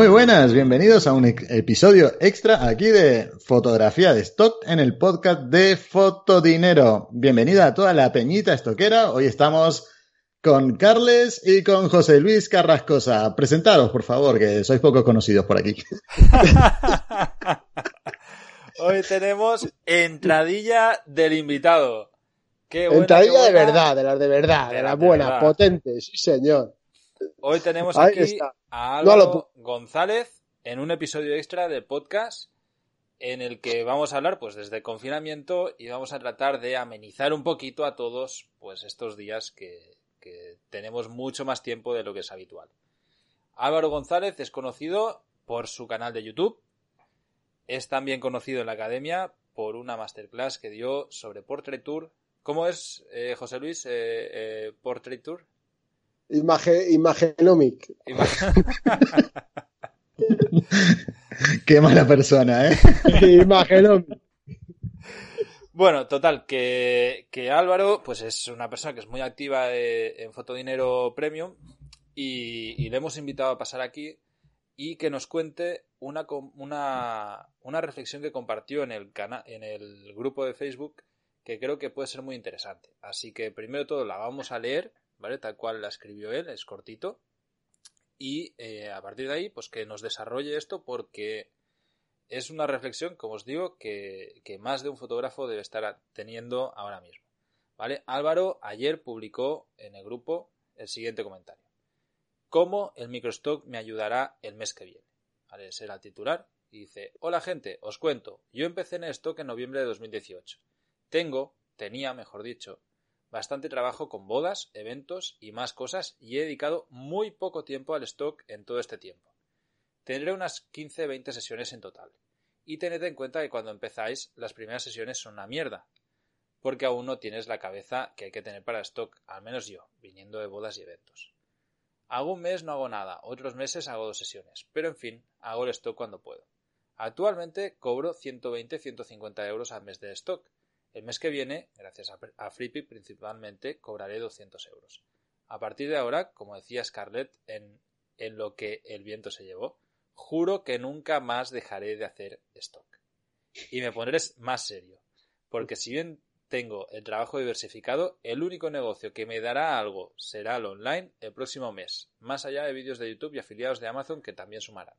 Muy buenas, bienvenidos a un episodio extra aquí de fotografía de stock en el podcast de Fotodinero. Bienvenida a toda la peñita estoquera. Hoy estamos con Carles y con José Luis Carrascosa. Presentaros, por favor, que sois poco conocidos por aquí. Hoy tenemos entradilla del invitado. Qué entradilla de verdad, de las de verdad, de, las buenas, potentes, sí señor. Hoy tenemos aquí a Álvaro González en un episodio extra de podcast en el que vamos a hablar pues desde el confinamiento y vamos a tratar de amenizar un poquito a todos pues estos días que, que tenemos mucho más tiempo de lo que es habitual. Álvaro González es conocido por su canal de YouTube, es también conocido en la academia por una masterclass que dio sobre Portrait Tour. ¿Cómo es, eh, José Luis, eh, eh, Portrait Tour? Imagenomic. Qué mala persona, ¿eh? imagenomic. Bueno, total, que, Álvaro, pues es una persona que es muy activa eh, en Fotodinero Premium y, le hemos invitado a pasar aquí y que nos cuente una, una, una reflexión que compartió en el, en el grupo de Facebook que creo que puede ser muy interesante. Así que primero todo la vamos a leer, ¿vale? Tal cual la escribió él, es cortito. Y eh, a partir de ahí, pues que nos desarrolle esto porque es una reflexión, como os digo, que, más de un fotógrafo debe estar teniendo ahora mismo. ¿Vale? Álvaro ayer publicó en el grupo el siguiente comentario. ¿Cómo el microstock me ayudará el mes que viene? ¿Vale? Será el titular. Y dice, hola gente, os cuento, yo empecé en stock en noviembre de 2018. Tengo, tenía, mejor dicho, bastante trabajo con bodas, eventos y más cosas y he dedicado muy poco tiempo al stock en todo este tiempo. Tendré unas 15-20 sesiones en total. Y tened en cuenta que cuando empezáis, las primeras sesiones son una mierda, porque aún no tienes la cabeza que hay que tener para stock, al menos yo, viniendo de bodas y eventos. Algún mes no hago nada, otros meses hago dos sesiones, pero en fin, hago el stock cuando puedo. Actualmente cobro 120-150 euros al mes de stock. El mes que viene, gracias a, a principalmente, cobraré 200 euros. A partir de ahora, como decía Scarlett en, en lo que el viento se llevó, Juro que nunca más dejaré de hacer stock. Y me pondré más serio, porque si bien tengo el trabajo diversificado, el único negocio que me dará algo será el online el próximo mes, más allá de vídeos de YouTube y afiliados de Amazon que también sumarán.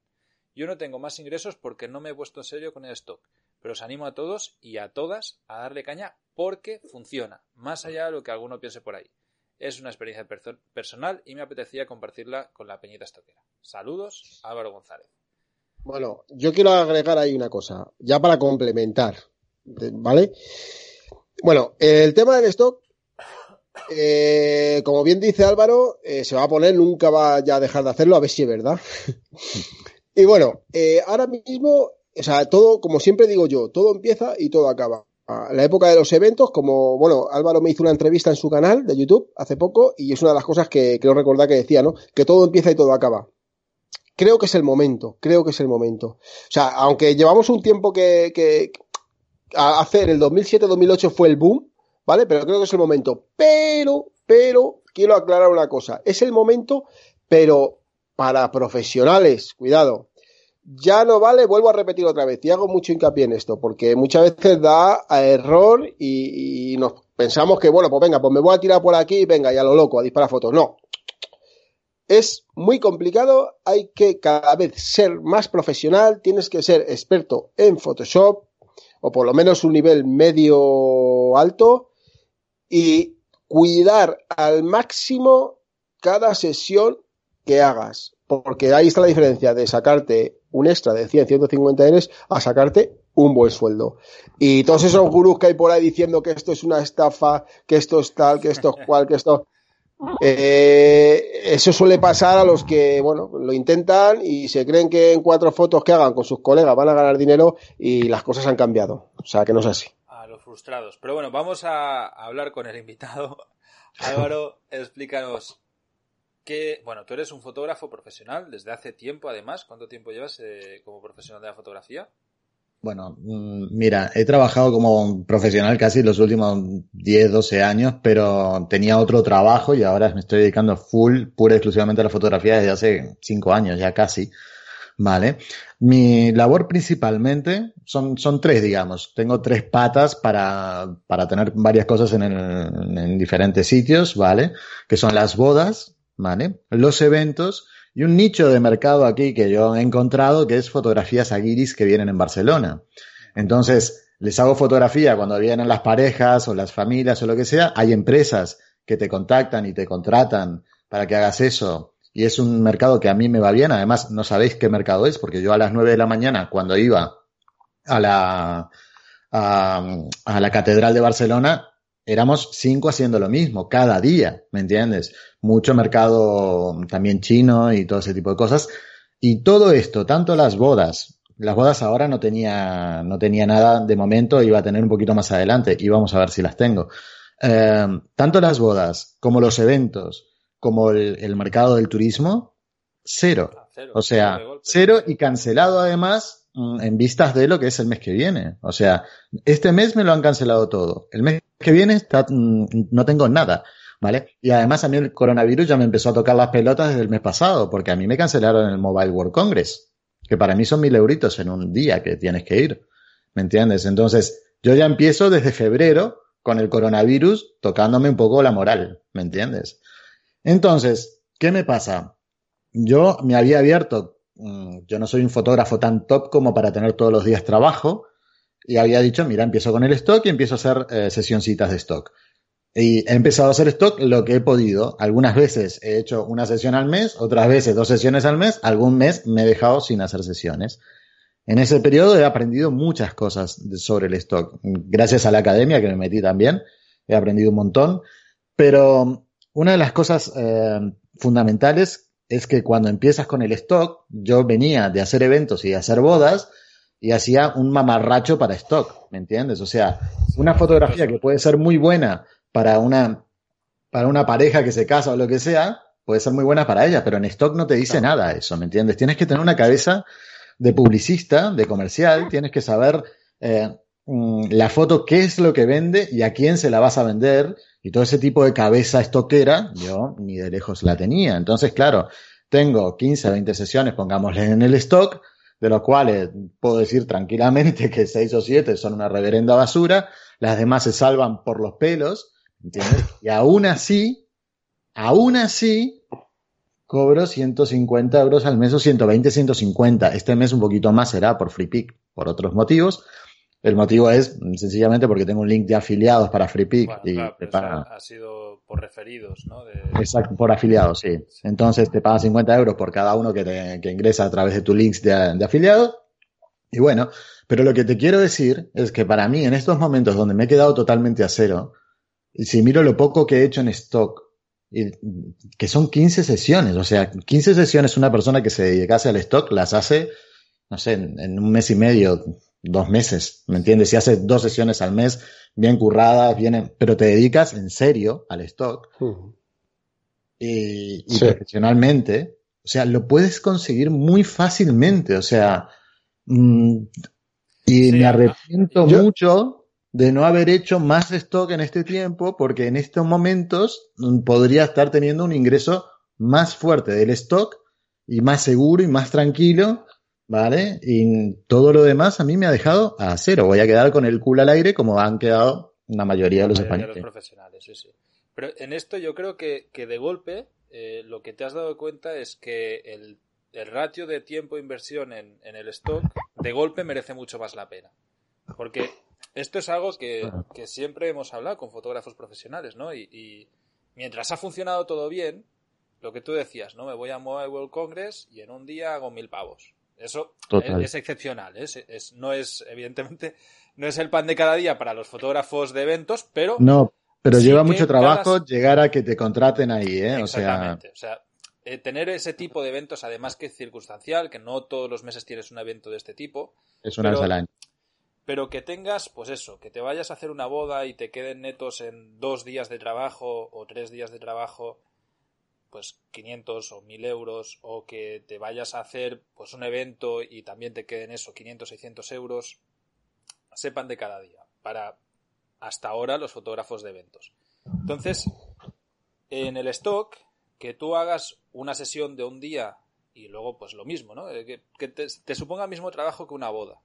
Yo no tengo más ingresos porque no me he puesto en serio con el stock, pero os animo a todos y a todas a darle caña porque funciona, más allá de lo que alguno piense por ahí. Es una experiencia personal y me apetecía compartirla con la peñita estoquera. Saludos, Álvaro González. Bueno, yo quiero agregar ahí una cosa, ya para complementar, ¿vale? Bueno, el tema del stock, eh, como bien dice Álvaro, eh, se va a poner, nunca va ya a dejar de hacerlo, a ver si es verdad. y bueno, eh, ahora mismo, o sea, todo, como siempre digo yo, todo empieza y todo acaba la época de los eventos, como, bueno, Álvaro me hizo una entrevista en su canal de YouTube hace poco y es una de las cosas que creo recordar que decía, ¿no? Que todo empieza y todo acaba. Creo que es el momento, creo que es el momento. O sea, aunque llevamos un tiempo que, que a hacer el 2007-2008 fue el boom, ¿vale? Pero creo que es el momento. Pero, pero, quiero aclarar una cosa. Es el momento, pero para profesionales, cuidado, ya no vale, vuelvo a repetir otra vez, y hago mucho hincapié en esto, porque muchas veces da a error y, nos pensamos que, bueno, pues venga, pues me voy a tirar por aquí y venga, ya lo loco, a disparar fotos. No. Es muy complicado, hay que cada vez ser más profesional, tienes que ser experto en Photoshop, o por lo menos un nivel medio alto, y cuidar al máximo cada sesión que hagas. Porque ahí está la diferencia de sacarte un extra de 100, 150 euros a sacarte un buen sueldo. Y todos esos gurús que hay por ahí diciendo que esto es una estafa, que esto es tal, que esto es cual, que esto... Eh, eso suele pasar a los que, bueno, lo intentan y se creen que en cuatro fotos que hagan con sus colegas van a ganar dinero y las cosas han cambiado. O sea, que no es así. A los frustrados. Pero bueno, vamos a hablar con el invitado. Álvaro, explícanos que, bueno, tú eres un fotógrafo profesional desde hace tiempo, además. ¿Cuánto tiempo llevas eh, como profesional de la fotografía? Bueno, mm, mira, he trabajado como profesional casi los últimos 10, 12 años, pero tenía otro trabajo y ahora me estoy dedicando full, pura y exclusivamente a la fotografía desde hace 5 años ya casi. ¿vale? Mi labor principalmente son, son tres, digamos. Tengo tres patas para, para tener varias cosas en, en diferentes sitios, ¿vale? Que son las bodas, ¿vale? Los eventos y un nicho de mercado aquí que yo he encontrado que es fotografías aguiris que vienen en Barcelona. Entonces, les hago fotografía cuando vienen las parejas o las familias o lo que sea. Hay empresas que te contactan y te contratan para que hagas eso. Y es un mercado que a mí me va bien. Además, no sabéis qué mercado es, porque yo a las 9 de la mañana, cuando iba a la, a, a la Catedral de Barcelona, éramos cinco haciendo lo mismo, cada día, ¿me entiendes? Mucho mercado también chino y todo ese tipo de cosas. Y todo esto, tanto las bodas, las bodas ahora no tenía, no tenía nada de momento, iba a tener un poquito más adelante y vamos a ver si las tengo. Eh, tanto las bodas como los eventos, como el, el mercado del turismo, cero. Ah, cero, O sea, cero y cancelado además en vistas de lo que es el mes que viene. O sea, este mes me lo han cancelado todo. El mes que viene mm, no tengo nada. ¿Vale? Y además a mí el coronavirus ya me empezó a tocar las pelotas desde el mes pasado, porque a mí me cancelaron el Mobile World Congress, que para mí son mil euritos en un día que tienes que ir. ¿Me entiendes? Entonces, yo ya empiezo desde febrero con el coronavirus tocándome un poco la moral. ¿Me entiendes? Entonces, ¿qué me pasa? Yo me había abierto, mm, yo no soy un fotógrafo tan top como para tener todos los días trabajo, y había dicho, mira, empiezo con el stock y empiezo a hacer eh, sesioncitas de stock. Y he empezado a hacer stock lo que he podido. Algunas veces he hecho una sesión al mes, otras veces dos sesiones al mes, algún mes me he dejado sin hacer sesiones. En ese periodo he aprendido muchas cosas sobre el stock. Gracias a la academia que me metí también, he aprendido un montón. Pero una de las cosas eh, fundamentales es que cuando empiezas con el stock, yo venía de hacer eventos y de hacer bodas y hacía un mamarracho para stock, ¿me entiendes? O sea, una fotografía que puede ser muy buena para una, para una pareja que se casa o lo que sea, puede ser muy buena para ella, pero en stock no te dice nada eso, ¿me entiendes? Tienes que tener una cabeza de publicista, de comercial, tienes que saber eh, mm, la foto qué es lo que vende y a quién se la vas a vender y todo ese tipo de cabeza estoquera, yo ni de lejos la tenía. Entonces, claro, tengo 15, 20 sesiones, pongámosle en el stock, de los cuales puedo decir tranquilamente que 6 o 7 son una reverenda basura, las demás se salvan por los pelos, ¿entiendes? Y aún así, aún así, cobro 150 euros al mes o 120, 150. Este mes un poquito más será por Free Pick, por otros motivos. El motivo es sencillamente porque tengo un link de afiliados para Free Pick Bueno, y claro, te paga. ha sido por referidos, ¿no? De- Exacto, por afiliados, sí. Entonces te paga 50 euros por cada uno que, te, que ingresa a través de tu links de, de afiliado. Y bueno, pero lo que te quiero decir es que para mí en estos momentos donde me he quedado totalmente a cero, y si miro lo poco que he hecho en stock, y, que son 15 sesiones, o sea, 15 sesiones una persona que se dedicase al stock las hace, no sé, en, en un mes y medio, dos meses, ¿me entiendes? Si haces dos sesiones al mes, bien curradas, bien, pero te dedicas en serio al stock, Ujú. y, y Sí. profesionalmente, o sea, lo puedes conseguir muy fácilmente, o sea, mm, y Sí, me arrepiento yo- mucho de no haber hecho más stock en este tiempo, porque en estos momentos mm, podría estar teniendo un ingreso más fuerte del stock y más seguro y más tranquilo, ¿vale? Y todo lo demás a mí me ha dejado a cero. Voy a quedar con el culo al aire como han quedado la mayoría de los mayoría de españoles. los profesionales, sí, sí. Pero en esto yo creo que, que de golpe eh, lo que te has dado cuenta es que el, el ratio de tiempo inversión en, en el stock de golpe merece mucho más la pena. Porque esto es algo que, que siempre hemos hablado con fotógrafos profesionales, ¿no? Y, y mientras ha funcionado todo bien, lo que tú decías, ¿no? Me voy a Mobile World Congress y en un día hago mil pavos. Eso Total. es, excepcional, ¿eh? es, es- no es, evidentemente, no es el pan de cada día para los fotógrafos de eventos, pero No, pero Sí lleva mucho trabajo llegar a que te contraten ahí, ¿eh? O sea, Exactamente. O sea, eh, tener ese tipo de eventos, además que es circunstancial, que no todos los meses tienes un evento de este tipo, es una pero- vez al año. pero que tengas, pues eso, que te vayas a hacer una boda y te queden netos en dos días de trabajo o tres días de trabajo, pues 500 o 1000 euros, o que te vayas a hacer pues un evento y también te queden eso, 500, 600 euros, sepan de cada día, para hasta ahora los fotógrafos de eventos. Entonces, en el stock, que tú hagas una sesión de un día y luego pues lo mismo, ¿no? Eh, que, te, suponga el mismo trabajo que una boda.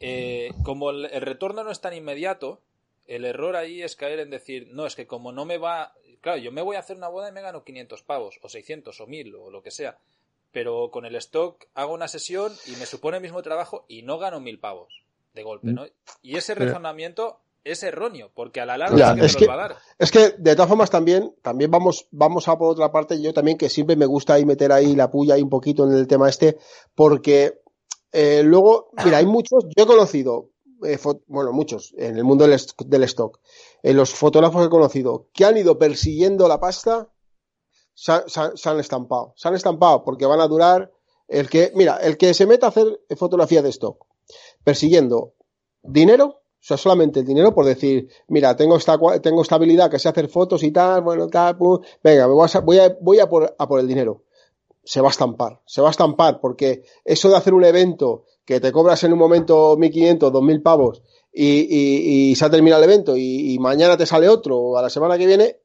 Eh, como el, retorno no es tan inmediato, el error ahí es caer en decir, no, es que como no me va, claro, yo me voy a hacer una boda y me gano 500 pavos, o 600, o 1000, o lo que sea, pero con el stock hago una sesión y me supone el mismo trabajo y no gano 1000 pavos de golpe, ¿no? Y ese razonamiento es erróneo, porque a la larga es que, va a dar. Es que, de todas formas, también, también vamos, vamos a por otra parte, yo también que siempre me gusta ahí meter ahí la puya ahí un poquito en el tema este, porque eh, luego, mira, hay muchos, yo he conocido, eh, bueno, muchos en el mundo del, stock, eh, los fotógrafos que he conocido, que han ido persiguiendo la pasta, se, han estampado, se han estampado porque van a durar, el que, mira, el que se meta a hacer fotografía de stock, persiguiendo dinero, o sea, solamente el dinero por decir, mira, tengo esta, tengo esta habilidad que sé hacer fotos y tal, bueno, tal, venga, voy, a, voy, a, voy a por el dinero. Se va a estampar, se va a estampar porque eso de hacer un evento que te cobras en un momento 1.500, 2.000 pavos y, y, se ha terminado el evento y, y, mañana te sale otro o a la semana que viene,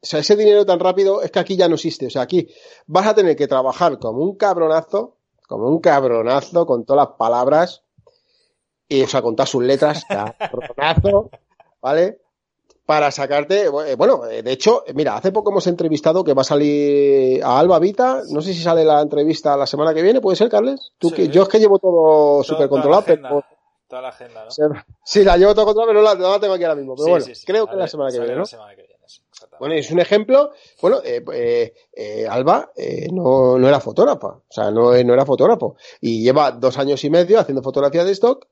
o sea, ese dinero tan rápido es que aquí ya no existe. O sea, aquí vas a tener que trabajar como un cabronazo, como un cabronazo con todas las palabras y, o sea, contar sus letras, cabronazo, ¿vale? Para sacarte, eh, bueno, eh, de hecho, mira, hace poco hemos entrevistado que va a salir a Alba Vita, no sé si sale la entrevista la semana que viene, ¿puede ser, Carles? Tú que, yo es que llevo todo súper controlado, pero... Toda la agenda, ¿no? Sí, la llevo todo controlado, pero no la, tengo aquí ahora mismo. Pero bueno, creo que la semana que viene, ¿no? bueno, es un ejemplo. Bueno, eh, eh, eh Alba eh, no, no, era fotógrafa, o sea, no, no era fotógrafo. Y lleva dos años y medio haciendo fotografía de stock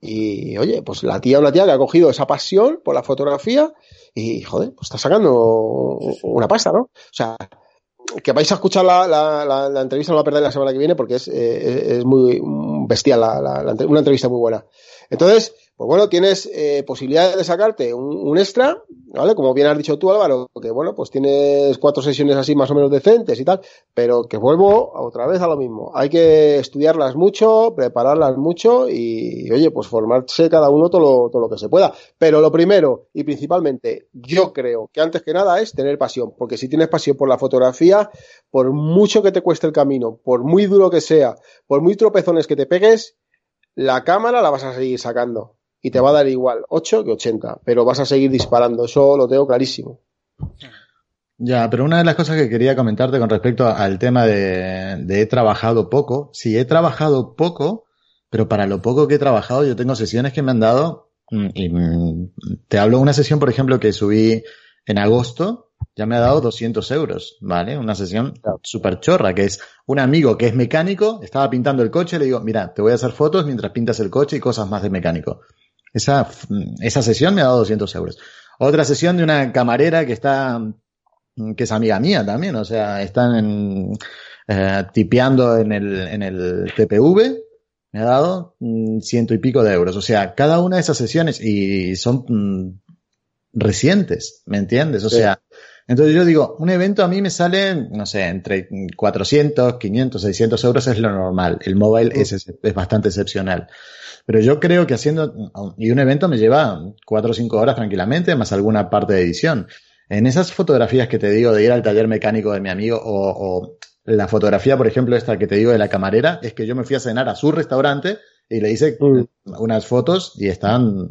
y oye, pues la tía, una tía que ha cogido esa pasión por la fotografía y joder, pues está sacando una pasta, ¿no? O sea, que vais a escuchar la, la, la, entrevista, no la perdáis la semana que viene porque es, eh, es muy bestial, una entrevista muy buena. Entonces, pues bueno, tienes eh, posibilidades de sacarte un, extra, ¿vale? Como bien has dicho tú, Álvaro, que bueno, pues tienes cuatro sesiones así más o menos decentes y tal, pero que vuelvo otra vez a lo mismo. Hay que estudiarlas mucho, prepararlas mucho y, oye, pues formarse cada uno todo todo lo que se pueda. Pero lo primero y principalmente, yo creo que antes que nada es tener pasión, porque si tienes pasión por la fotografía, por mucho que te cueste el camino, por muy duro que sea, por muy tropezones que te pegues, la cámara la vas a seguir sacando y te va a dar igual 8 que 80, pero vas a seguir disparando, eso lo tengo clarísimo. Ya, pero una de las cosas que quería comentarte con respecto al tema de, de he trabajado poco, sí, he trabajado poco, pero para lo poco que he trabajado yo tengo sesiones que me han dado, mm, y mm, te hablo de una sesión, por ejemplo, que subí en agosto, ya me ha dado 200 euros, ¿vale? Una sesión súper chorra, que es un amigo que es mecánico, estaba pintando el coche, le digo, mira, te voy a hacer fotos mientras pintas el coche y cosas más de mecánico. Esa, esa sesión me ha dado 200 euros. Otra sesión de una camarera que está, que es amiga mía también, o sea, están eh, tipeando en el, en el TPV, me ha dado mm, ciento y pico de euros. O sea, cada una de esas sesiones, y son mm, recientes, ¿me entiendes? O sea, entonces yo digo, un evento a mí me sale, no sé, entre 400, 500, 600 euros es lo normal. El mobile es, es bastante excepcional. Pero yo creo que haciendo, y un evento me lleva cuatro o cinco horas tranquilamente, más alguna parte de edición. En esas fotografías que te digo de ir al taller mecánico de mi amigo o, la fotografía, por ejemplo, esta que te digo de la camarera, es que yo me fui a cenar a su restaurante y le hice mm. unas fotos y están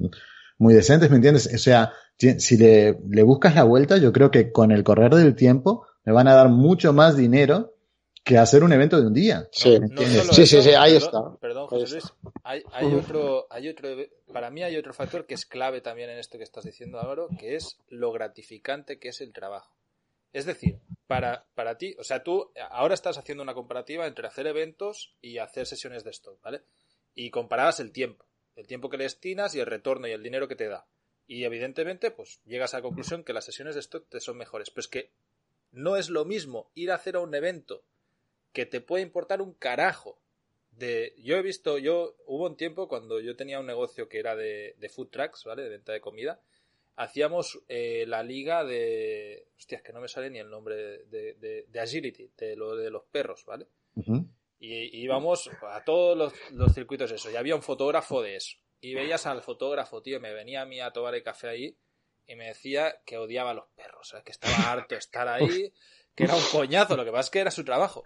muy decentes, ¿me entiendes? O sea, si le, le buscas la vuelta, yo creo que con el correr del tiempo me van a dar mucho más dinero que hacer un evento de un día. Sí, sí, sí, ahí está. Perdón, José Luis. Hay, hay, otro, hay otro, para mí hay otro factor que es clave también en esto que estás diciendo, Álvaro, que es lo gratificante que es el trabajo. Es decir, para, para ti, o sea, tú ahora estás haciendo una comparativa entre hacer eventos y hacer sesiones de stock, ¿vale? Y comparabas el tiempo, el tiempo que le destinas y el retorno y el dinero que te da. Y evidentemente, pues llegas a la conclusión que las sesiones de stock te son mejores. Pero es que no es lo mismo ir a hacer a un evento que te puede importar un carajo. De, yo he visto, yo hubo un tiempo cuando yo tenía un negocio que era de, food trucks, ¿vale? De venta de comida. Hacíamos eh, la liga de. Hostias, que no me sale ni el nombre de, de, Agility, de lo de los perros, ¿vale? y, íbamos a todos los, los, circuitos eso. Y había un fotógrafo de eso. Y veías al fotógrafo, tío, me venía a mí a tomar el café ahí y me decía que odiaba a los perros, que estaba harto de estar ahí, que era un coñazo. Lo que pasa es que era su trabajo.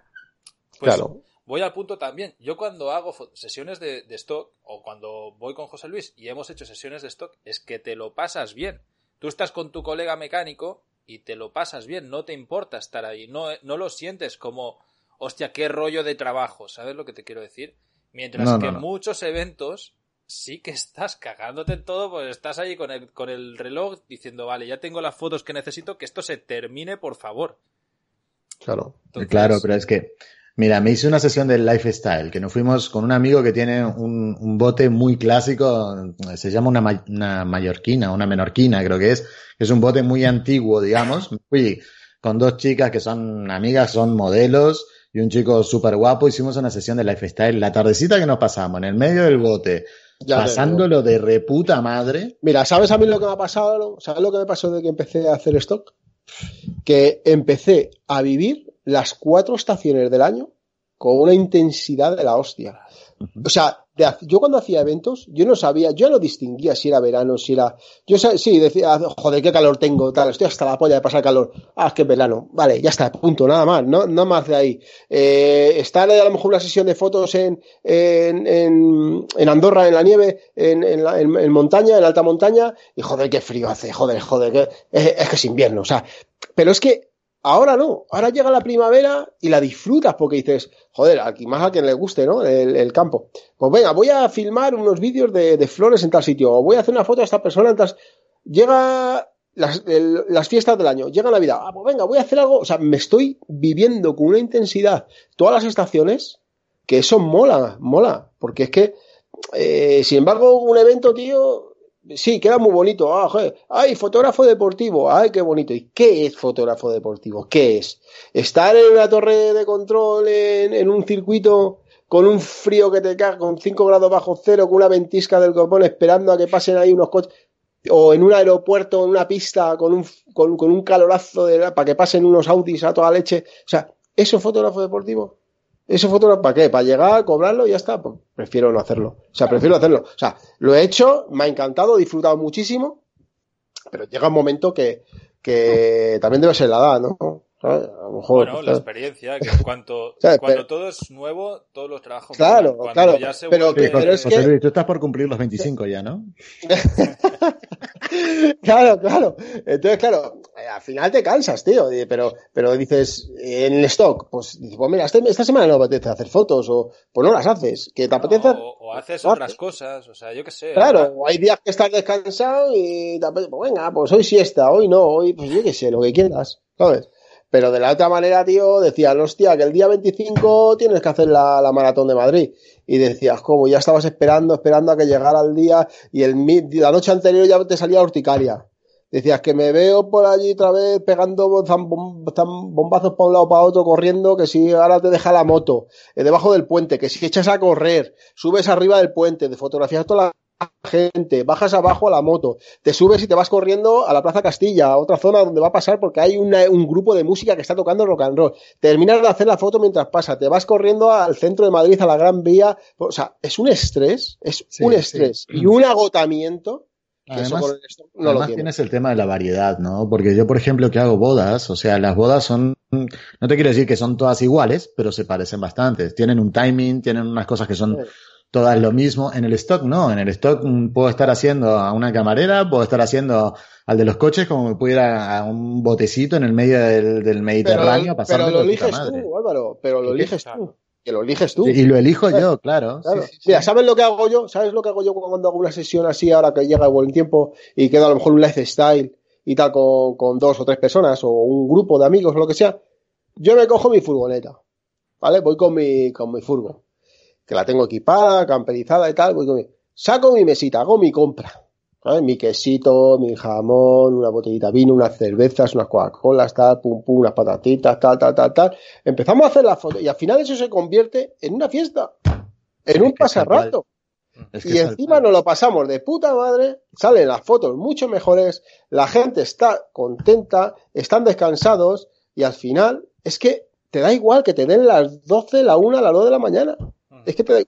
Pues Claro. voy al punto también. Yo cuando hago sesiones de, de stock o cuando voy con José Luis y hemos hecho sesiones de stock, es que te lo pasas bien. Tú estás con tu colega mecánico y te lo pasas bien, no te importa estar ahí, no, no lo sientes como, hostia, qué rollo de trabajo, ¿sabes lo que te quiero decir? Mientras No, no, que no. muchos eventos sí que estás cagándote en todo, pues estás ahí con el, con el reloj diciendo, vale, ya tengo las fotos que necesito, que esto se termine, por favor. Claro. Entonces- Claro, pero es que, mira, me hice una sesión del lifestyle, que nos fuimos con un amigo que tiene un, un bote muy clásico, se llama una, una mallorquina, una menorquina, creo que es, es un bote muy antiguo, digamos. Me Fui con dos chicas que son amigas, son modelos, y un chico súper guapo, hicimos una sesión de lifestyle, la tardecita que nos pasamos, en el medio del bote, Ya pasándolo de reputa madre. Mira, ¿sabes a mí lo que me ha pasado? ¿Sabes lo que me pasó de que empecé a hacer stock? Que empecé a vivir las cuatro estaciones del año con una intensidad de la hostia. O sea, de yo cuando hacía eventos, yo no sabía, yo no distinguía si era verano, si era. Yo sí, decía, joder, qué calor tengo, tal, estoy hasta la polla de pasar calor. Ah, es que es verano. Vale, ya está, punto, nada más, no, no más de ahí. Eh, estar a lo mejor una sesión de fotos en, en, en, en Andorra, en la nieve, en, en, la- en- montaña, en alta montaña, y joder, qué frío hace, joder, joder, es que es invierno, o sea, pero es que Ahora no, ahora llega la primavera y la disfrutas porque dices, joder, aquí más a quien le guste, ¿no? El, campo. Pues venga, voy a filmar unos vídeos de, flores en tal sitio, o voy a hacer una foto a esta persona en. Llega las fiestas del año, llega Navidad, ah, pues venga, voy a hacer algo, o sea, me estoy viviendo con una intensidad todas las estaciones que eso mola, mola, porque es que, eh, sin embargo, un evento, tío, sí, queda muy bonito. Ah. Ay, fotógrafo deportivo. Ay, qué bonito. ¿Y qué es fotógrafo deportivo? ¿Qué es? Estar en una torre de control en, un circuito con un frío que te caga, con 5 grados bajo cero, con una ventisca del copón esperando a que pasen ahí unos coches. O en un aeropuerto, en una pista, con un, con, con un calorazo de, para que pasen unos Audis a toda leche. O sea, ¿eso es fotógrafo deportivo? ¿Eso fotógrafo para qué? ¿Para llegar, cobrarlo y ya está? Pues prefiero no hacerlo. O sea, prefiero hacerlo. O sea, lo he hecho, me ha encantado, he disfrutado muchísimo, pero llega un momento que, que también debe ser la edad, ¿no? ¿Sabes? A lo mejor. Bueno, la experiencia, que cuanto, cuando Pero- todo es nuevo, todos los trabajos. Claro. Cuando claro, ya se pero vuelve- que- pero es José que- Luis, tú estás por cumplir los 25 ya, ¿no? claro, claro. Entonces, claro, eh, al final te cansas, tío. Pero, pero dices, eh, en el stock, pues, dices, pues mira, este- esta semana no me apetece hacer fotos, o pues no las haces. Que te apetece. o, o haces otras haces. cosas, o sea, yo qué sé. Claro, o hay días que estás descansado y te apetece, pues venga, pues hoy siesta, hoy no, hoy, pues yo qué sé, lo que quieras, ¿sabes? Pero de la otra manera, tío, decían, hostia, que el día 25 tienes que hacer la, la maratón de Madrid. Y decías, como ya estabas esperando, esperando a que llegara el día y el la noche anterior ya te salía urticaria. Decías que me veo por allí otra vez pegando bombazos para un lado para otro, corriendo, que si ahora te deja la moto, eh, debajo del puente, que si echas a correr, subes arriba del puente, de fotografías toda la gente, bajas abajo a la moto, te subes y te vas corriendo a la Plaza Castilla, a otra zona donde va a pasar porque hay una- un grupo de música que está tocando rock and roll. Terminas de hacer la foto mientras pasa, te vas corriendo al centro de Madrid, a la Gran Vía. O sea, es un estrés, es Sí, un sí. estrés y un agotamiento Además, no tienes el tema de la variedad, ¿no? Porque yo, por ejemplo, que hago bodas, o sea, las bodas son, no te quiero decir que son todas iguales, pero se parecen bastante. Tienen un timing, tienen unas cosas que son. Todas lo mismo. En el stock no, en el stock mm, puedo estar haciendo a una camarera, puedo estar haciendo al de los coches como me pudiera a un botecito en el medio del, del Mediterráneo, pero, lo eliges madre. tú, Álvaro, pero lo eliges tú. Que lo eliges tú. Y lo elijo yo, claro. Claro. Sí, sí, sí. Mira, ¿sabes lo que hago yo? ¿Sabes lo que hago yo cuando hago una sesión así ahora que llega el buen tiempo y queda a lo mejor un lifestyle y tal con, con dos o tres personas o un grupo de amigos o lo que sea? Yo me cojo mi furgoneta, ¿vale? Voy con mi, con mi furgo, que la tengo equipada, camperizada y tal, voy saco mi mesita, hago mi compra, ¿sabes? Mi quesito, mi jamón, una botellita de vino, unas cervezas, unas Coca-Colas, tal, pum, pum, unas patatitas, tal, tal, tal, tal. Empezamos a hacer la foto y al final eso se convierte en una fiesta, en un pasarrato. Es que Y encima nos lo pasamos de puta madre, salen las fotos mucho mejores, la gente está contenta, están descansados y al final es que te da igual que te den las 12, la 1, las 2 de la mañana. Es que te da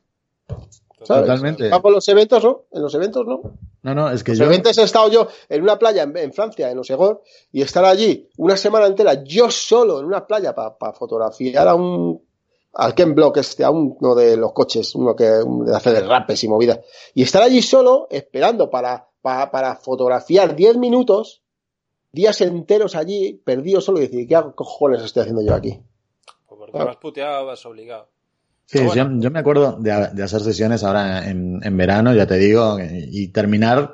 ¿sabes? Totalmente. Con los eventos no, en los eventos no. No, no, es que Los yo, eventos he estado yo en una playa en, en Francia, en Osegor, y estar allí una semana entera yo solo en una playa para fotografiar a un al Ken Block este, a uno de los coches, uno que hace de rapes y movidas. Y estar allí solo, esperando para, para, para fotografiar 10 minutos, días enteros allí, perdido solo, y decir, ¿qué cojones estoy haciendo yo aquí? Pues porque vas puteado, vas obligado. Sí, yo, yo, me acuerdo de, de, hacer sesiones ahora en, en, verano, ya te digo, y terminar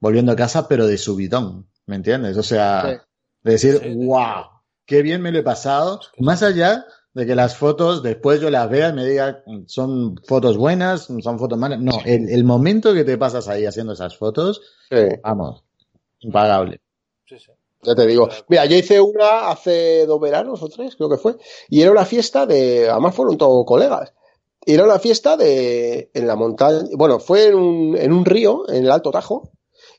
volviendo a casa, pero de subidón, ¿me entiendes? O sea, sí. de decir, sí, wow, qué bien me lo he pasado, más allá de que las fotos después yo las vea y me diga son fotos buenas, son fotos malas. No, el, el momento que te pasas ahí haciendo esas fotos, vamos, impagable. Sí, sí. Ya te digo. Mira, yo hice una hace dos veranos o tres, creo que fue, y era una fiesta de, además fueron todos colegas. Y era una fiesta de, en la montaña, bueno, fue en un, en un río, en el Alto Tajo,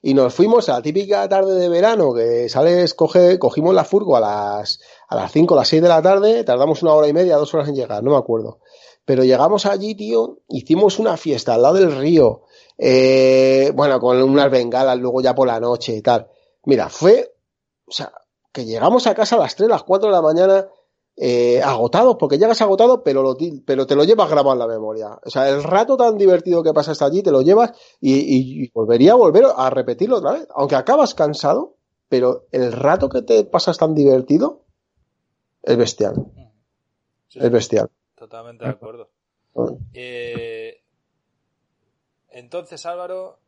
y nos fuimos a la típica tarde de verano que sales, coge, cogimos la furgo a las, a las 5 o las 6 de la tarde, tardamos una hora y media, dos horas en llegar, no me acuerdo. Pero llegamos allí, tío, hicimos una fiesta al lado del río, eh, bueno, con unas bengalas luego ya por la noche y tal. Mira, fue, o sea, que llegamos a casa a las 3, las 4 de la mañana, eh, agotados, porque llegas agotado, pero, lo, pero te lo llevas grabado en la memoria. O sea, el rato tan divertido que pasas allí, te lo llevas y, y, y, volvería a volver a repetirlo otra vez. Aunque acabas cansado, pero el rato que te pasas tan divertido es bestial. Sí, es bestial. Totalmente de acuerdo. Eh, entonces, Álvaro,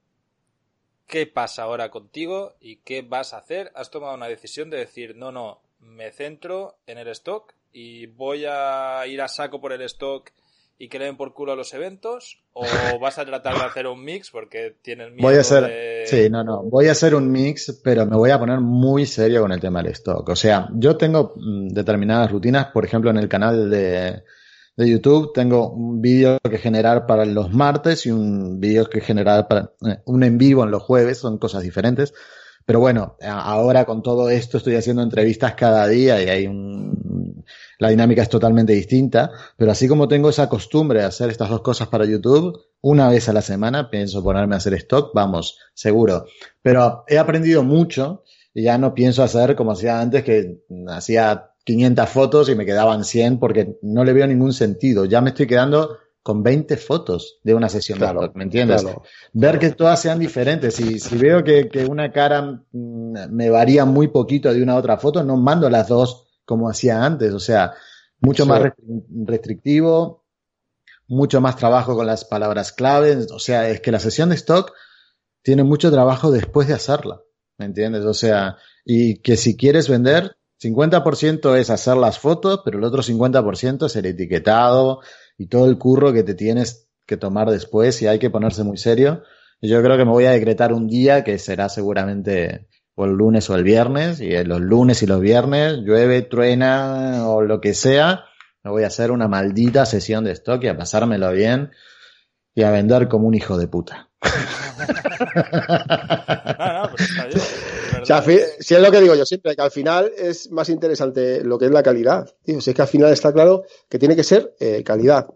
¿qué pasa ahora contigo y qué vas a hacer? Has tomado una decisión de decir, no, no, me centro en el stock y voy a ir a saco por el stock y que le den por culo a los eventos o vas a tratar de hacer un mix porque tienes miedo voy a hacer de... sí no no voy a hacer un mix pero me voy a poner muy serio con el tema del stock o sea yo tengo mm, determinadas rutinas por ejemplo en el canal de, de YouTube. Tengo un vídeo que generar para los martes y un vídeo que generar para eh, un en vivo en los jueves. Son cosas diferentes. Pero bueno, ahora con todo esto estoy haciendo entrevistas cada día y hay un, la dinámica es totalmente distinta, pero así como tengo esa costumbre de hacer estas dos cosas para YouTube, una vez a la semana pienso ponerme a hacer stock, vamos, seguro. Pero he aprendido mucho y ya no pienso hacer como hacía antes que hacía 500 fotos y me quedaban 100 porque no le veo ningún sentido. Ya me estoy quedando con 20 fotos de una sesión claro, de ¿me entiendes? Claro, Ver que todas sean diferentes. Si, si veo que, que, una cara me varía muy poquito de una a otra foto, no mando las dos como hacía antes. O sea, mucho sí. más restrictivo, mucho más trabajo con las palabras claves. O sea, es que la sesión de stock tiene mucho trabajo después de hacerla, ¿me entiendes? O sea, y que si quieres vender, 50% es hacer las fotos, pero el otro 50% es el etiquetado, y todo el curro que te tienes que tomar después y hay que ponerse muy serio. Yo creo que me voy a decretar un día que será seguramente o el lunes o el viernes y los lunes y los viernes llueve, truena o lo que sea, me voy a hacer una maldita sesión de stock y a pasármelo bien y a vender como un hijo de puta. O sea, si es lo que digo yo siempre, que al final es más interesante lo que es la calidad. Tío, si es que al final está claro que tiene que ser eh, calidad.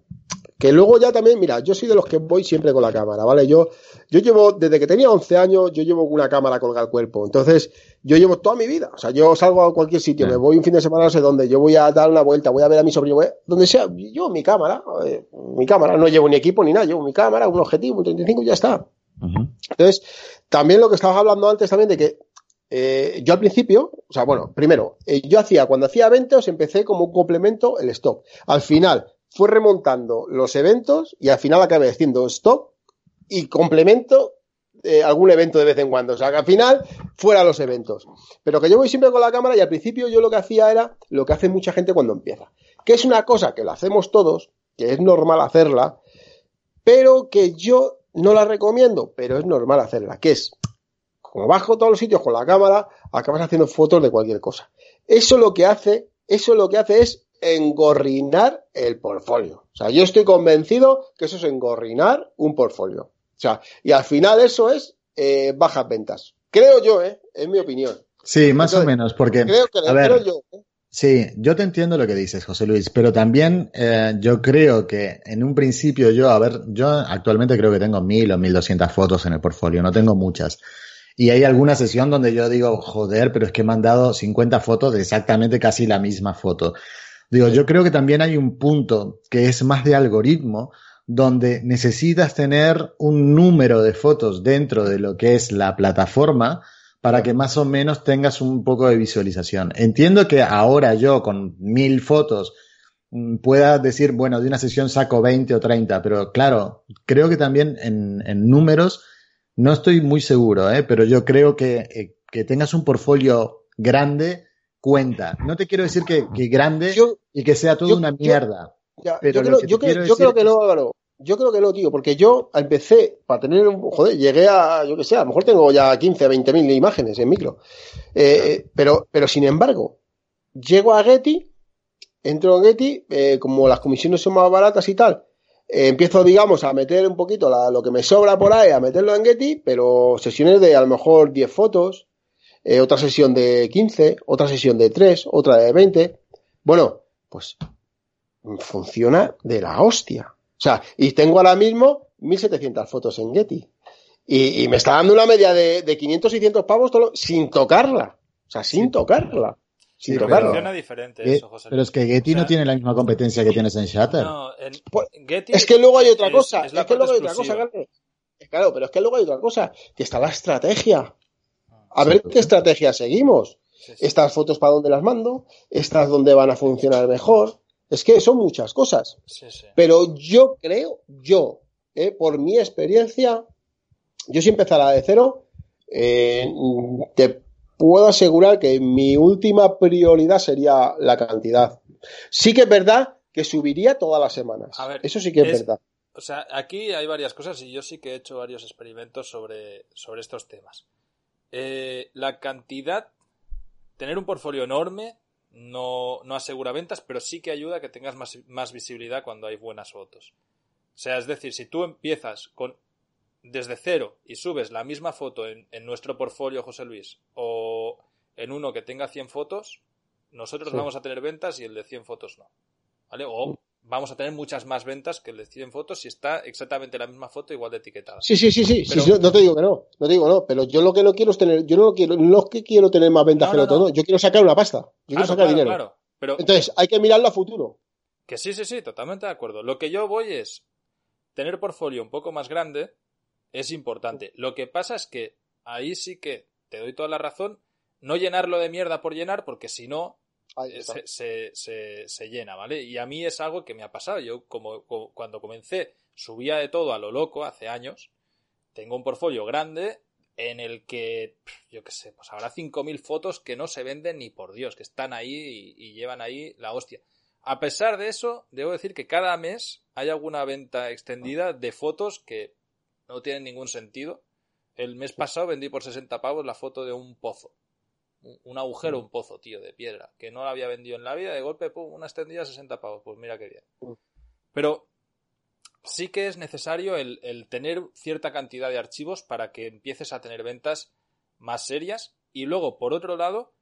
Que luego ya también, mira, yo soy de los que voy siempre con la cámara, ¿vale? Yo, yo llevo, desde que tenía 11 años, yo llevo una cámara colgada al cuerpo. Entonces, yo llevo toda mi vida. O sea, yo salgo a cualquier sitio, me voy un fin de semana, no sé dónde, yo voy a dar una vuelta, voy a ver a mi sobrino, voy a, donde sea, yo mi cámara, eh, mi cámara, no llevo ni equipo ni nada, llevo mi cámara, un objetivo, un 35 y ya está. Uh -huh. Entonces, también lo que estabas hablando antes también de que eh, yo al principio, o sea, bueno, primero, eh, yo hacía, cuando hacía eventos, empecé como un complemento el stock. Al final, fue remontando los eventos y al final acabé haciendo stock y complemento eh, algún evento de vez en cuando. O sea, que al final fuera los eventos. Pero que yo voy siempre con la cámara y al principio yo lo que hacía era lo que hace mucha gente cuando empieza. Que es una cosa que lo hacemos todos, que es normal hacerla, pero que yo no la recomiendo, pero es normal hacerla, que es como bajo todos los sitios con la cámara, acabas haciendo fotos de cualquier cosa. Eso lo que hace, eso lo que hace es engorrinar el portfolio. O sea, yo estoy convencido que eso es engorrinar un portfolio. O sea, y al final eso es eh, bajas ventas. Creo yo, ¿eh? Es mi opinión. Sí, más Entonces, o menos, porque. Creo que a ver, creo yo. ¿eh? Sí, yo te entiendo lo que dices, José Luis, pero también eh, yo creo que en un principio yo, a ver, yo actualmente creo que tengo mil o mil doscientas fotos en el portfolio, no tengo muchas. Y hay alguna sesión donde yo digo, joder, pero es que me han dado 50 fotos de exactamente casi la misma foto. Digo, yo creo que también hay un punto que es más de algoritmo, donde necesitas tener un número de fotos dentro de lo que es la plataforma para que más o menos tengas un poco de visualización. Entiendo que ahora yo con mil fotos mm, pueda decir, bueno, de una sesión saco 20 o 30, pero claro, creo que también en, en números no estoy muy seguro, ¿eh? pero yo creo que, eh, que tengas un portfolio grande cuenta. No te quiero decir que, que grande y que sea todo una mierda. pero yo, creo, que no, Álvaro. Yo creo que no, tío, porque yo empecé para tener un. Joder, llegué a. Yo que sé, a lo mejor tengo ya 15, 20 mil imágenes en micro. Eh, pero, pero sin embargo, llego a Getty, entro en Getty, eh, como las comisiones son más baratas y tal. Eh, empiezo, digamos, a meter un poquito lo que me sobra por ahí, a meterlo en Getty, pero sesiones de a lo mejor 10 fotos, eh, otra sesión de 15, otra sesión de 3, otra de 20. Bueno, pues funciona de la hostia. O sea, y tengo ahora mismo 1700 fotos en Getty. Y, me está dando una media de, de 500, 600 pavos sin tocarla. O sea, sin tocarla. Sí, tocarla. Funciona diferente eso, José Pero es que Getty no tiene la misma competencia que tienes en Shutter. No, en pues, Getty es que luego hay otra cosa. Es, que luego hay otra cosa, Claro, pero es que luego hay otra cosa. Que está la estrategia. A ver qué estrategia seguimos. Estas fotos para dónde las mando, estas dónde van a funcionar mejor. Es que son muchas cosas. Pero yo creo, yo, eh, por mi experiencia, yo si empezara de cero, eh, te puedo asegurar que mi última prioridad sería la cantidad. Sí que es verdad que subiría todas las semanas. Eso sí que es, verdad. O sea, aquí hay varias cosas y yo sí que he hecho varios experimentos sobre, sobre estos temas. Eh, la cantidad, tener un portfolio enorme no, no, asegura ventas, pero sí que ayuda a que tengas más, más, visibilidad cuando hay buenas fotos. O sea, es decir, si tú empiezas con desde cero y subes la misma foto en, en nuestro portfolio, José Luis, o en uno que tenga 100 fotos, nosotros vamos a tener ventas y el de 100 fotos no. ¿Vale? O vamos a tener muchas más ventas que el de 100 fotos si está exactamente la misma foto igual de etiquetada. Sí, sí, sí, sí, no te digo que no, no te digo no, pero yo lo que no quiero es tener, yo no quiero, no es que quiero tener más ventas que el otro, yo quiero sacar una pasta, yo quiero sacar dinero. pero... Entonces, hay que mirarlo a futuro. Que sí, sí, sí, totalmente de acuerdo. Lo que yo voy es tener portfolio un poco más grande es importante. Lo que pasa es que ahí sí que te doy toda la razón, no llenarlo de mierda por llenar, porque si no, eh, se, se, se, llena, ¿vale? Y a mí es algo que me ha pasado. Yo, como, cuando comencé, subía de todo a lo loco hace años. Tengo un portfolio grande en el que, yo qué sé, pues habrá 5.000 fotos que no se venden ni por Dios, que están ahí y, llevan ahí la hostia. A pesar de eso, debo decir que cada mes hay alguna venta extendida de fotos que no tienen ningún sentido. El mes pasado vendí por 60 pavos la foto de un pozo un agujero, mm. un pozo, tío, de piedra, que no lo había vendido en la vida, de golpe, pum, una extendida 60 pavos, pues mira qué bien. Mm. Pero sí que es necesario el, tener cierta cantidad de archivos para que empieces a tener ventas más serias y luego, por otro lado,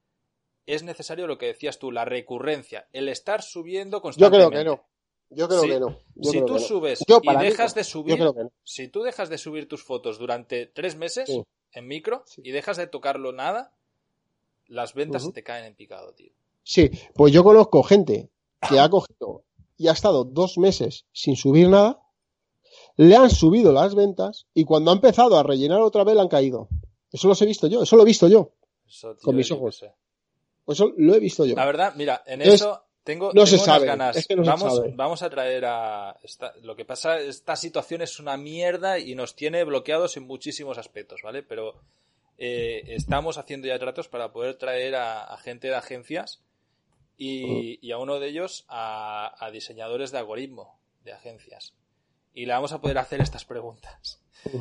es necesario lo que decías tú, la recurrencia, el estar subiendo constantemente. Yo creo que no. Yo creo que no. si tú subes y dejas de subir, si tú dejas de subir tus fotos durante tres meses en micro y dejas de tocarlo nada, las ventas se te caen en picado, tío. Sí, pues yo conozco gente que ha cogido y ha estado dos meses sin subir nada, le han subido las ventas y cuando ha empezado a rellenar otra vez le han caído. Eso lo he visto yo, eso lo he visto yo. con mis ojos. Eso lo he visto yo. La verdad, mira, en eso tengo, no se sabe, ganas. vamos, vamos a traer a. lo que pasa, esta situación es una mierda y nos tiene bloqueados en muchísimos aspectos, ¿vale? Pero eh, estamos haciendo ya tratos para poder traer a, gente de agencias y, a uno de ellos a, diseñadores de algoritmo de agencias. Y le vamos a poder hacer estas preguntas.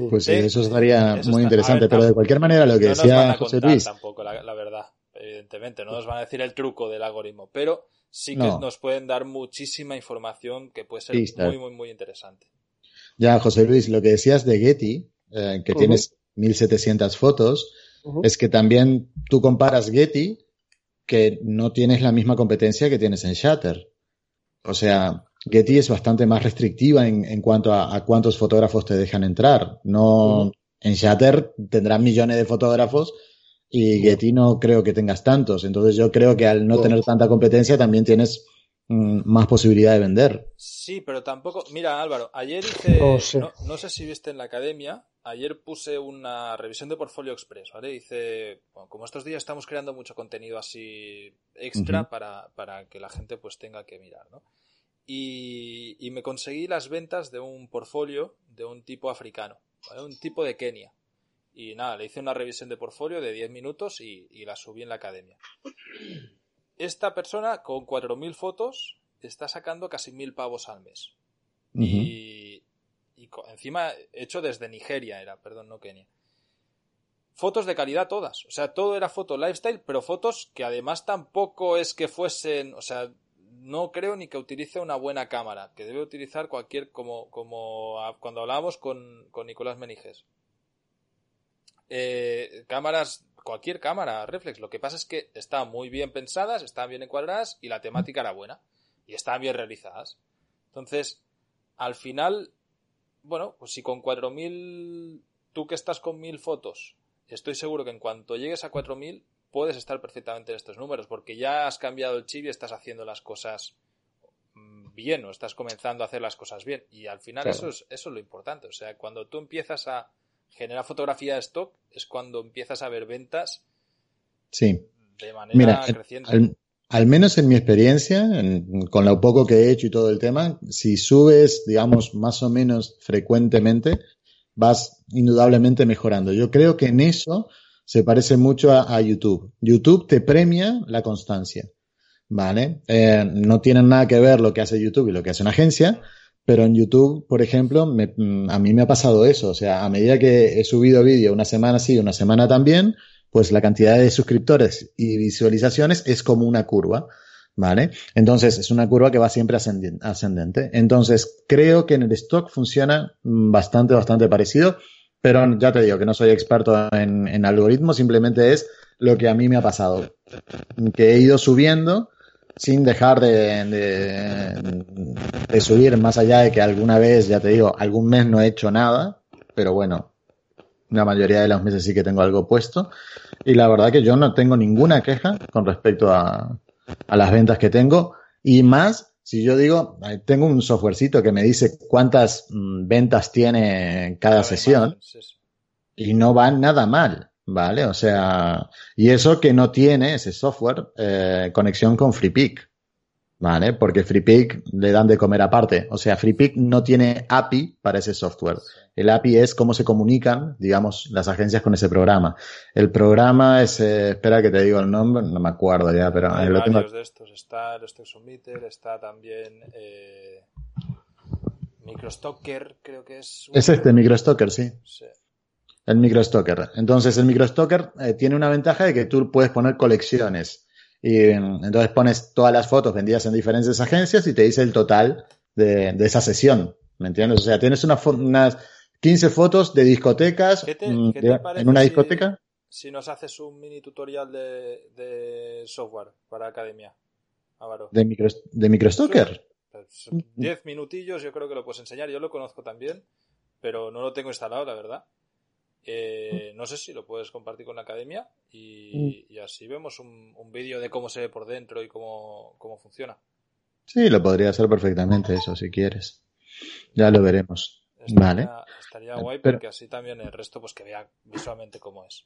Pues sí, eso estaría muy interesante, pero de cualquier manera lo que decía José Luis. tampoco, la, verdad, evidentemente, no nos van a decir el truco del algoritmo, pero sí que nos pueden dar muchísima información que puede ser muy, muy, muy interesante. Ya, José Luis, lo que decías de Getty, eh, que tienes 1700 fotos, es que también tú comparas Getty, que no tienes la misma competencia que tienes en Shutter. O sea, Getty es bastante más restrictiva en, cuanto a, cuántos fotógrafos te dejan entrar. No, en Shutter tendrás millones de fotógrafos y Getty no creo que tengas tantos. Entonces yo creo que al no tener tanta competencia también tienes mm, más posibilidad de vender. Sí, pero tampoco. Mira, Álvaro, ayer hice. No sé. No, no sé si viste en la academia. Ayer puse una revisión de portfolio express, ¿vale? Hice. bueno, como estos días estamos creando mucho contenido así extra para, para que la gente pues tenga que mirar, ¿no? Y, y me conseguí las ventas de un portfolio de un tipo africano, ¿vale? Un tipo de Kenia. Y nada, le hice una revisión de portfolio de 10 minutos y, y la subí en la academia. Esta persona con 4.000 fotos está sacando casi 1.000 pavos al mes. Y, y encima hecho desde Nigeria era, perdón, no Kenia. Fotos de calidad todas. O sea, todo era foto lifestyle, pero fotos que además tampoco es que fuesen, o sea, no creo ni que utilice una buena cámara, que debe utilizar cualquier, como, como cuando hablábamos con, con Nicolás Meniges. Eh, cámaras, cualquier cámara reflex. Lo que pasa es que estaban muy bien pensadas, estaban bien encuadradas y la temática era buena. Y estaban bien realizadas. Entonces, al final, bueno, pues si con 4.000, tú que estás con 1.000 fotos, estoy seguro que en cuanto llegues a 4.000 puedes estar perfectamente en estos números, porque ya has cambiado el chip y estás haciendo las cosas mm, bien o estás comenzando a hacer las cosas bien. Y al final Claro. eso, es, eso es lo importante. O sea, cuando tú empiezas a generar fotografía de stock, es cuando empiezas a ver ventas Sí. de manera Mira, creciente. al, al menos en mi experiencia, en- con lo poco que he hecho y todo el tema, si subes, digamos, más o menos frecuentemente, vas indudablemente mejorando. Yo creo que en eso se parece mucho a, a YouTube. YouTube te premia la constancia, ¿vale? Eh, no tienen nada que ver lo que hace YouTube y lo que hace una agencia, pero en YouTube, por ejemplo, mm, a mí me ha pasado eso. O sea, a medida que he subido vídeo una semana sí, una semana también, pues la cantidad de suscriptores y visualizaciones es como una curva, ¿vale? Entonces, es una curva que va siempre ascendente. Entonces, creo que en el stock funciona mm, bastante, bastante parecido, pero ya te digo que no soy experto en algoritmos, simplemente es lo que a mí me ha pasado, que he ido subiendo sin dejar de, de, de subir, más allá de que alguna vez, ya te digo, algún mes no he hecho nada, pero bueno, la mayoría de los meses sí que tengo algo puesto. Y la verdad que yo no tengo ninguna queja con respecto a, a las ventas que tengo. Y más, si yo digo, tengo un softwarecito que me dice cuántas mm, ventas tiene cada sesión y no va nada mal, ¿vale? O sea, y eso que no tiene ese software eh, conexión con FreePic, ¿vale? Porque FreePic le dan de comer aparte. O sea, FreePic no tiene API para ese software. El API es cómo se comunican, digamos, las agencias con ese programa. El programa es, eh, espera que te digo el nombre, no me acuerdo ya, pero Hay eh, tengo. varios de estos. Está el Stock Submitter, está también eh, Microstocker, creo que es. Es este, MicroStocker, sí. Sí. El microstocker. Entonces, el microstocker eh, tiene una ventaja de que tú puedes poner colecciones. Y mm, entonces pones todas las fotos vendidas en diferentes agencias y te dice el total de, de esa sesión. ¿Me entiendes? O sea, tienes una unas 15 fotos de discotecas ¿Qué te- mm, qué te de- parece en una discoteca. Si nos haces un mini tutorial de, de software para academia, Álvaro. De, micro, de microstocker. Pues, Diez minutillos, yo creo que lo puedes enseñar. Yo lo conozco también, pero no lo tengo instalado, la verdad. Eh, no sé si lo puedes compartir con la academia y, y así vemos un, un vídeo de cómo se ve por dentro y cómo, cómo funciona. Sí, lo podría hacer perfectamente eso, si quieres. Ya lo veremos. Vale. Estaría, estaría guay Pero- porque así también el resto pues que vea visualmente cómo es.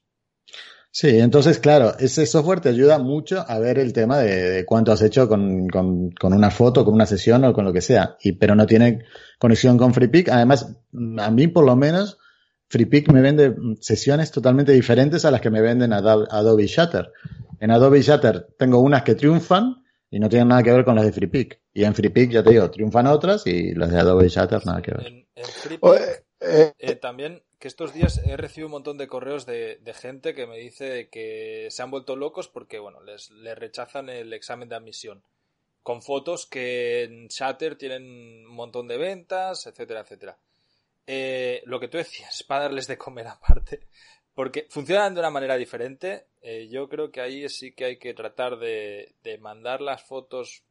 Sí, entonces, claro, ese software te ayuda mucho a ver el tema de, de cuánto has hecho con, con, con una foto, con una sesión o con lo que sea. Y, pero no tiene conexión con FreePic. Además, mm, a mí por lo menos, FreePic me vende sesiones totalmente diferentes a las que me venden Adobe, Adobe Shutter. En Adobe Shutter tengo unas que triunfan y no tienen nada que ver con las de FreePic. Y en FreePic, ya te digo, triunfan otras y las de Adobe Shutter nada que ver. En, Oye, eh, eh, también que estos días he recibido un montón de correos de, de gente que me dice que se han vuelto locos porque bueno les, les rechazan el examen de admisión con fotos que en Shutter tienen un montón de ventas, etcétera, etcétera. Eh, lo que tú decías, para darles de comer aparte, porque funcionan de una manera diferente. eh, yo creo que ahí sí que hay que tratar de, de mandar las fotos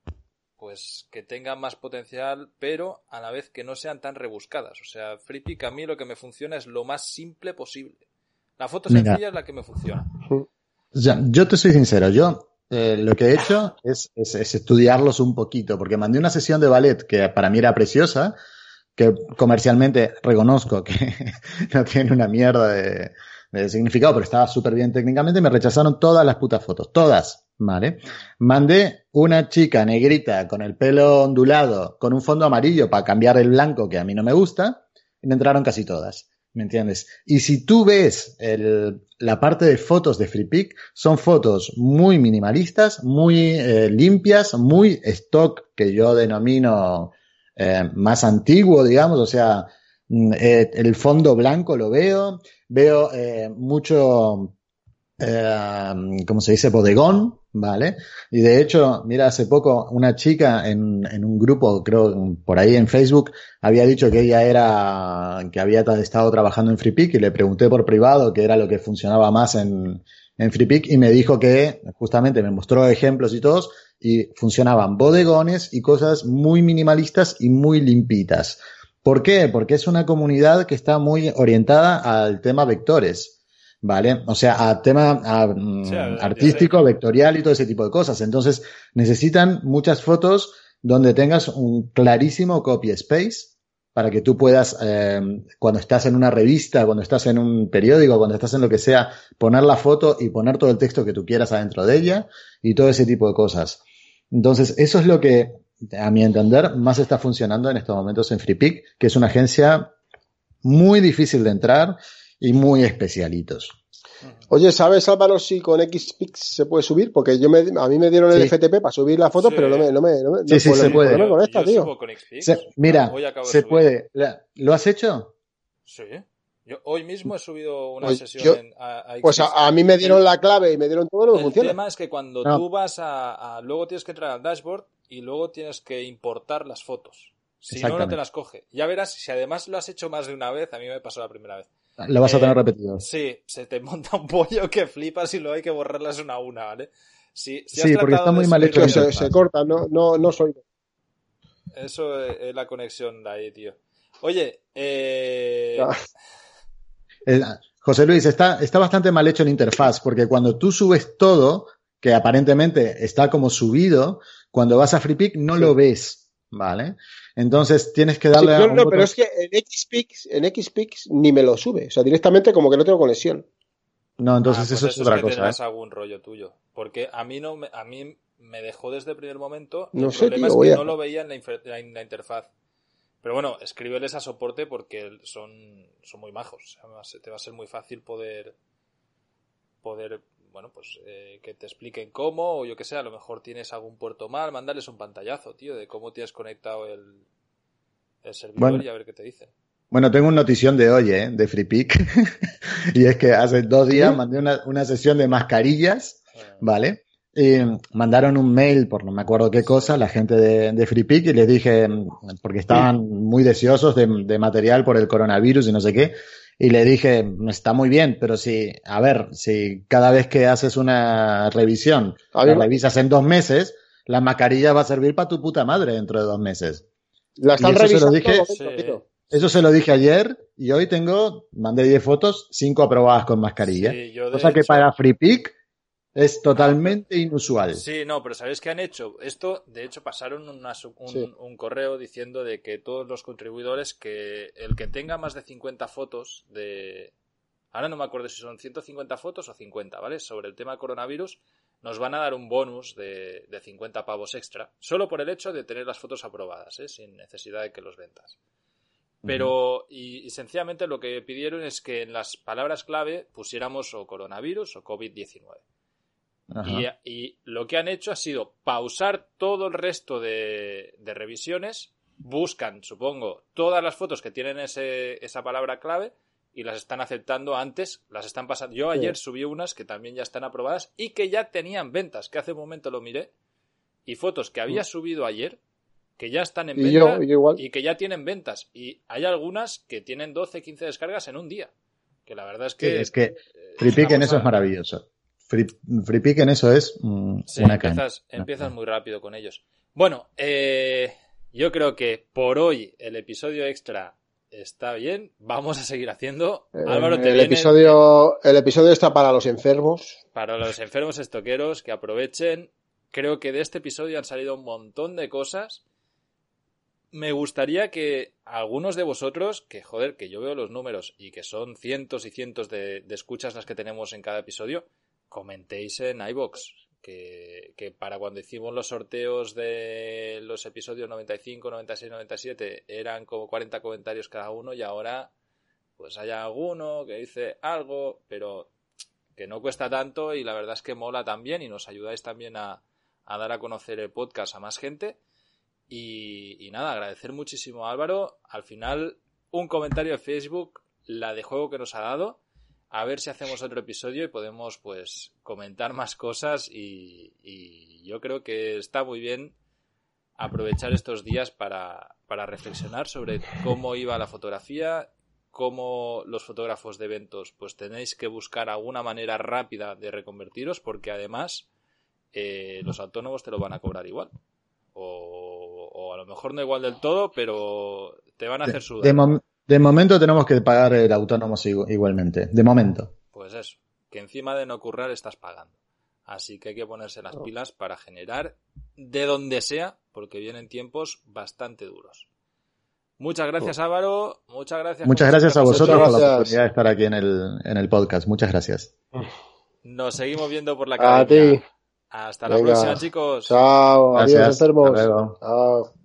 pues que tengan más potencial, pero a la vez que no sean tan rebuscadas. O sea, FreePic a mí lo que me funciona es lo más simple posible. La foto Mira. sencilla es la que me funciona. Sea, yo te soy sincero, yo eh, lo que he hecho es, es, es, estudiarlos un poquito, porque mandé una sesión de ballet que para mí era preciosa, que comercialmente reconozco que no tiene una mierda de, significado, pero estaba súper bien técnicamente, me rechazaron todas las putas fotos, todas, ¿vale? Mandé una chica negrita con el pelo ondulado, con un fondo amarillo para cambiar el blanco que a mí no me gusta, y me entraron casi todas. ¿Me entiendes? Y si tú ves el, la parte de fotos de FreePic, son fotos muy minimalistas, muy eh, limpias, muy stock, que yo denomino eh, más antiguo, digamos, o sea, eh, el fondo blanco lo veo, veo eh, mucho, ¿cómo se dice? Bodegón, ¿vale? Y de hecho, mira, hace poco una chica en, en, un grupo, creo, por ahí en Facebook, había dicho que ella era, que había estado trabajando en FreePic y le pregunté por privado qué era lo que funcionaba más en, en y me dijo que, justamente me mostró ejemplos y todos, y funcionaban bodegones y cosas muy minimalistas y muy limpitas. ¿Por qué? Porque es una comunidad que está muy orientada al tema vectores, ¿vale? O sea, a tema a, a, artístico, vectorial y todo ese tipo de cosas. Entonces, necesitan muchas fotos donde tengas un clarísimo copy space para que tú puedas, eh, cuando estás en una revista, cuando estás en un periódico, cuando estás en lo que sea, poner la foto y poner todo el texto que tú quieras adentro de ella y todo ese tipo de cosas. Entonces, eso es lo que a mi entender, más está funcionando en estos momentos en FreePic, que es una agencia muy difícil de entrar y muy especialitos. Oye, ¿sabes Álvaro si con XPix se puede subir? Porque yo me, a mí me dieron el sí. FTP para subir las fotos, sí. pero no me, no me, no me sí, sí, se puede. No conecta, tío. Se, mira, se puede. ¿Lo has hecho? Sí. Yo hoy mismo he subido una sesión yo, en, a, a Pues a, a, mí me dieron la clave y me dieron todo lo que funciona. El tema es que cuando tú vas a, Luego tienes que entrar al dashboard y luego tienes que importar las fotos. Si no, no te las coge. Ya verás, si además lo has hecho más de una vez, a mí me pasó la primera vez. Lo vas a tener repetido. Sí, se te monta un pollo que flipas y luego hay que borrarlas una a una, ¿vale? Si, si sí, porque está muy mal hecho. Se, se, corta, no, no, no soy. Eso es la conexión de ahí, tío. Oye, eh... José Luis, está, está bastante mal hecho la interfaz, porque cuando tú subes todo, que aparentemente está como subido, cuando vas a FreePic no sí. lo ves, ¿vale? Entonces tienes que darle sí, a. No, no, pero es que en XPix, en XPix ni me lo sube, o sea, directamente como que no tengo conexión. No, entonces ah, pues eso, es otra que cosa. ¿eh? algún rollo tuyo, porque a mí no, me, a mí me dejó desde el primer momento. No el sé, problema tío, es que a... no lo veía en la, en la interfaz. Pero bueno, escríbeles a soporte porque son, son muy majos. Sea, te va a ser muy fácil poder, poder bueno, pues eh, que te expliquen cómo, o yo que sé, a lo mejor tienes algún puerto mal, mandarles un pantallazo, tío, de cómo tienes conectado el, el servidor bueno. y a ver qué te dicen. Bueno, tengo una notición de hoy, ¿eh? de FreePic. y es que hace dos días mandé una, una sesión de mascarillas, ¿vale? Y mandaron un mail por no me acuerdo qué cosa, la gente de, de FreePic, y les dije, porque estaban muy deseosos de, de, material por el coronavirus y no sé qué, y le dije, está muy bien, pero si, a ver, si cada vez que haces una revisión, la revisas en dos meses, la mascarilla va a servir para tu puta madre dentro de dos meses. La están revisando. Se dije, sí. Eso se lo dije ayer y hoy tengo, mandé 10 fotos, 5 aprobadas con mascarilla. Sí, yo cosa hecho... que para FreePic es totalmente inusual. Sí, no, pero ¿sabéis qué han hecho? Esto, de hecho, pasaron una, un, sí. un, correo diciendo de que todos los contribuidores, que el que tenga más de 50 fotos de... Ahora no me acuerdo si son 150 fotos o 50, ¿vale? Sobre el tema coronavirus, nos van a dar un bonus de, de 50 pavos extra, solo por el hecho de tener las fotos aprobadas, ¿eh? Sin necesidad de que los ventas. Pero, y, y, sencillamente lo que pidieron es que en las palabras clave pusiéramos o coronavirus o COVID-19. Y, y, lo que han hecho ha sido pausar todo el resto de, de, revisiones, buscan, supongo, todas las fotos que tienen ese, esa palabra clave y las están aceptando antes, las están pasando. Yo ayer sí. subí unas que también ya están aprobadas y que ya tenían ventas, que hace un momento lo miré, y fotos que había subido ayer que ya están en y venta yo, yo y que ya tienen ventas. Y hay algunas que tienen 12, 15 descargas en un día. Que la verdad es que. Sí, es que FreePick en eso es maravilloso. Free, FreePick en eso es mm, sí, una empiezas, empiezas muy rápido con ellos. Bueno, eh, yo creo que por hoy el episodio extra está bien, vamos a seguir haciendo. Eh, Álvaro, te el viene- episodio, el episodio está para los enfermos. para los enfermos estoqueros que aprovechen. Creo que de este episodio han salido un montón de cosas. Me gustaría que algunos de vosotros, que joder, que yo veo los números y que son cientos y cientos de, de escuchas las que tenemos en cada episodio, comentéis en iBox. Que, que para cuando hicimos los sorteos de los episodios 95, 96, 97 eran como 40 comentarios cada uno y ahora pues hay alguno que dice algo, pero que no cuesta tanto y la verdad es que mola también y nos ayudáis también a, a dar a conocer el podcast a más gente. Y, y nada, agradecer muchísimo a Álvaro. Al final, un comentario de Facebook, la de juego que nos ha dado. A ver si hacemos otro episodio y podemos pues comentar más cosas y, y yo creo que está muy bien aprovechar estos días para, para reflexionar sobre cómo iba la fotografía, cómo los fotógrafos de eventos pues tenéis que buscar alguna manera rápida de reconvertiros porque además eh, los autónomos te lo van a cobrar igual. O, o a lo mejor no igual del todo, pero te van a hacer sudar. de mom- de momento tenemos que pagar el autónomo igu- igualmente. De momento. Pues eso, que encima de no currar estás pagando. Así que hay que ponerse las pilas para generar de donde sea, porque vienen tiempos bastante duros. Muchas gracias Álvaro, muchas gracias. Muchas gracias a vosotros por la oportunidad de estar aquí en el, en el podcast. Muchas gracias. Nos seguimos viendo por la A academia. ti. Hasta la próxima, chicos. Chao, adiós Gracias. enfermos. Hasta luego. Chao.